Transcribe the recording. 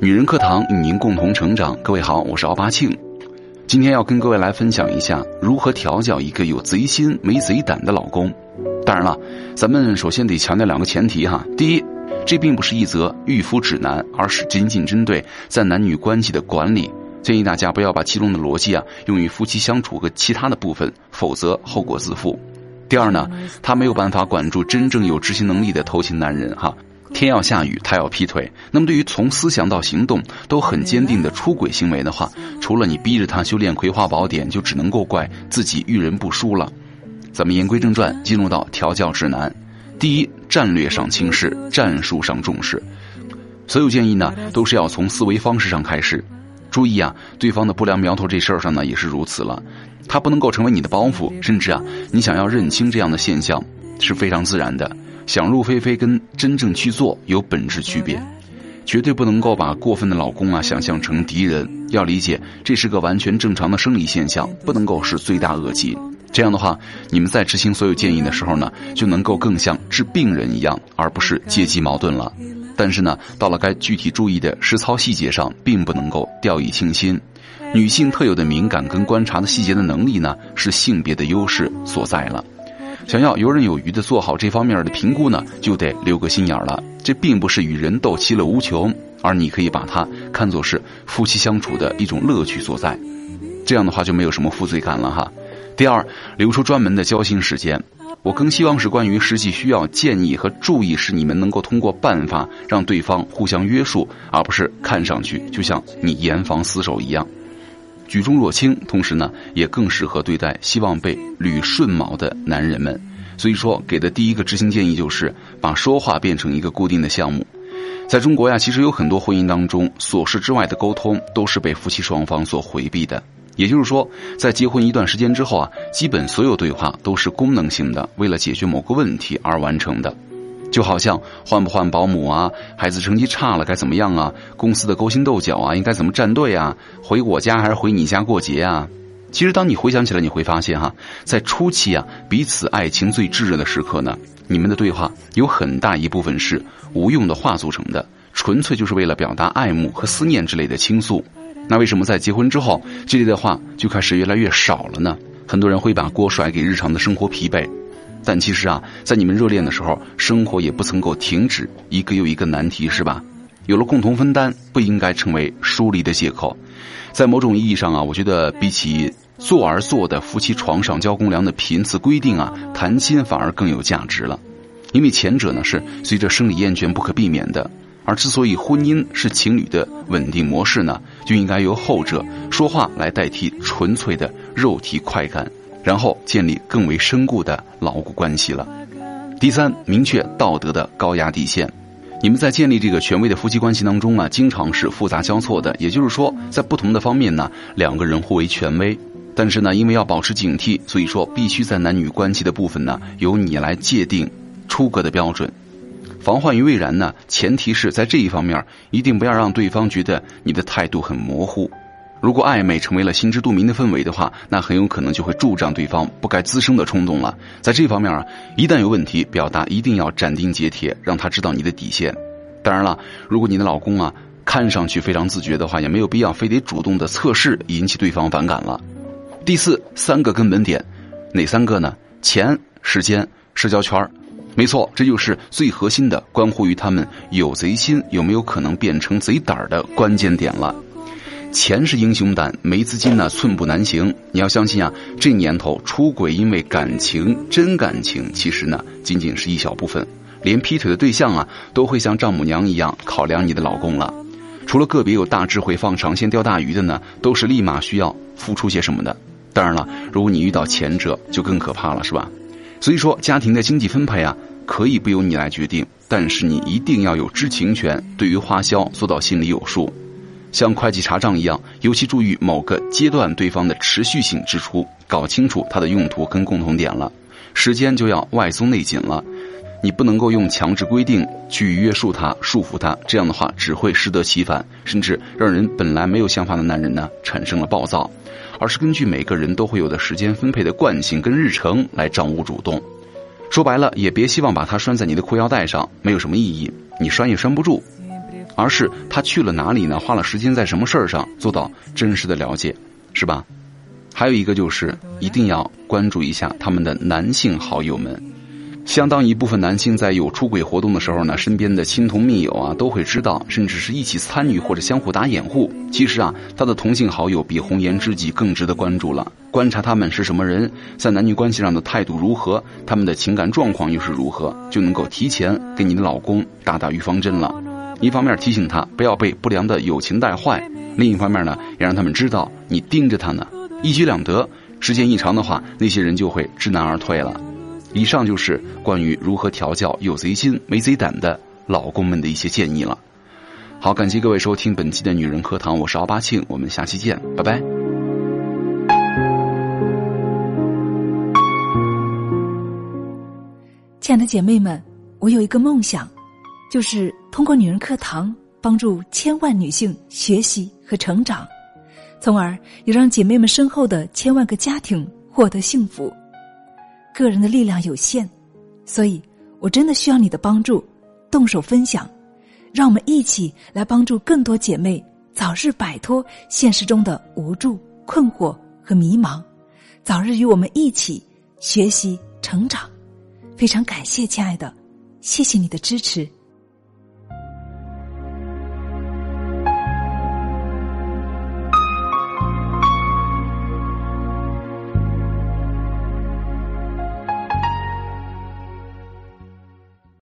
女人课堂与您共同成长。各位好，我是奥巴庆，今天要跟各位来分享一下如何调教一个有贼心没贼胆的老公。当然了，咱们首先得强调两个前提哈。第一，这并不是一则御夫指南，而是仅仅针对在男女关系的管理。建议大家不要把其中的逻辑啊用于夫妻相处和其他的部分，否则后果自负。第二呢，他没有办法管住真正有执行能力的偷情男人哈。天要下雨，他要劈腿。那么，对于从思想到行动都很坚定的出轨行为的话，除了你逼着他修炼《葵花宝典》，就只能够怪自己遇人不淑了。咱们言归正传，进入到调教指南。第一，战略上轻视，战术上重视。所有建议呢，都是要从思维方式上开始。注意啊，对方的不良苗头这事儿上呢，也是如此了。他不能够成为你的包袱，甚至啊，你想要认清这样的现象是非常自然的。想入非非跟真正去做有本质区别，绝对不能够把过分的老公啊想象成敌人，要理解这是个完全正常的生理现象，不能够是罪大恶极。这样的话，你们在执行所有建议的时候呢，就能够更像治病人一样，而不是阶级矛盾了。但是呢，到了该具体注意的实操细节上，并不能够掉以轻心。女性特有的敏感跟观察的细节的能力呢，是性别的优势所在了。想要游刃有余的做好这方面的评估呢，就得留个心眼儿了。这并不是与人斗其乐无穷，而你可以把它看作是夫妻相处的一种乐趣所在。这样的话就没有什么负罪感了哈。第二，留出专门的交心时间。我更希望是关于实际需要建议和注意，使你们能够通过办法让对方互相约束，而不是看上去就像你严防死守一样。举重若轻，同时呢，也更适合对待希望被捋顺毛的男人们。所以说，给的第一个执行建议就是把说话变成一个固定的项目。在中国呀，其实有很多婚姻当中，琐事之外的沟通都是被夫妻双方所回避的。也就是说，在结婚一段时间之后啊，基本所有对话都是功能性的，为了解决某个问题而完成的。就好像换不换保姆啊，孩子成绩差了该怎么样啊，公司的勾心斗角啊，应该怎么站队啊，回我家还是回你家过节啊？其实，当你回想起来，你会发现哈，在初期啊，彼此爱情最炙热的时刻呢，你们的对话有很大一部分是无用的话组成的，纯粹就是为了表达爱慕和思念之类的倾诉。那为什么在结婚之后，这类的话就开始越来越少了呢？很多人会把锅甩给日常的生活疲惫。但其实啊，在你们热恋的时候，生活也不曾够停止，一个又一个难题，是吧？有了共同分担，不应该成为疏离的借口。在某种意义上啊，我觉得比起做而做的夫妻床上交公粮的频次规定啊，谈心反而更有价值了。因为前者呢是随着生理厌倦不可避免的，而之所以婚姻是情侣的稳定模式呢，就应该由后者说话来代替纯粹的肉体快感。然后建立更为深固的牢固关系了。第三，明确道德的高压底线。你们在建立这个权威的夫妻关系当中啊，经常是复杂交错的。也就是说，在不同的方面呢，两个人互为权威。但是呢，因为要保持警惕，所以说必须在男女关系的部分呢，由你来界定出格的标准。防患于未然呢，前提是在这一方面一定不要让对方觉得你的态度很模糊。如果暧昧成为了心知肚明的氛围的话，那很有可能就会助长对方不该滋生的冲动了。在这方面啊，一旦有问题，表达一定要斩钉截铁，让他知道你的底线。当然了，如果你的老公啊看上去非常自觉的话，也没有必要非得主动的测试，引起对方反感了。第四，三个根本点，哪三个呢？钱、时间、社交圈没错，这就是最核心的，关乎于他们有贼心有没有可能变成贼胆的关键点了。钱是英雄胆，没资金呢寸步难行。你要相信啊，这年头出轨因为感情真感情，其实呢仅仅是一小部分。连劈腿的对象啊，都会像丈母娘一样考量你的老公了。除了个别有大智慧放长线钓大鱼的呢，都是立马需要付出些什么的。当然了，如果你遇到前者，就更可怕了，是吧？所以说，家庭的经济分配啊，可以不由你来决定，但是你一定要有知情权，对于花销做到心里有数。像会计查账一样，尤其注意某个阶段对方的持续性支出，搞清楚它的用途跟共同点了。时间就要外松内紧了。你不能够用强制规定去约束他、束缚他，这样的话只会适得其反，甚至让人本来没有想法的男人呢产生了暴躁。而是根据每个人都会有的时间分配的惯性跟日程来掌握主动。说白了，也别希望把它拴在你的裤腰带上，没有什么意义，你拴也拴不住。而是他去了哪里呢？花了时间在什么事儿上，做到真实的了解，是吧？还有一个就是一定要关注一下他们的男性好友们。相当一部分男性在有出轨活动的时候呢，身边的亲朋密友啊都会知道，甚至是一起参与或者相互打掩护。其实啊，他的同性好友比红颜知己更值得关注了。观察他们是什么人，在男女关系上的态度如何，他们的情感状况又是如何，就能够提前给你的老公打打预防针了。一方面提醒他不要被不良的友情带坏，另一方面呢，也让他们知道你盯着他呢，一举两得。时间一长的话，那些人就会知难而退了。以上就是关于如何调教有贼心没贼胆的老公们的一些建议了。好，感谢各位收听本期的女人课堂，我是奥巴庆，我们下期见，拜拜。亲爱的姐妹们，我有一个梦想，就是通过女人课堂帮助千万女性学习和成长，从而也让姐妹们身后的千万个家庭获得幸福。个人的力量有限，所以我真的需要你的帮助，动手分享，让我们一起来帮助更多姐妹早日摆脱现实中的无助、困惑和迷茫，早日与我们一起学习成长。非常感谢，亲爱的，谢谢你的支持。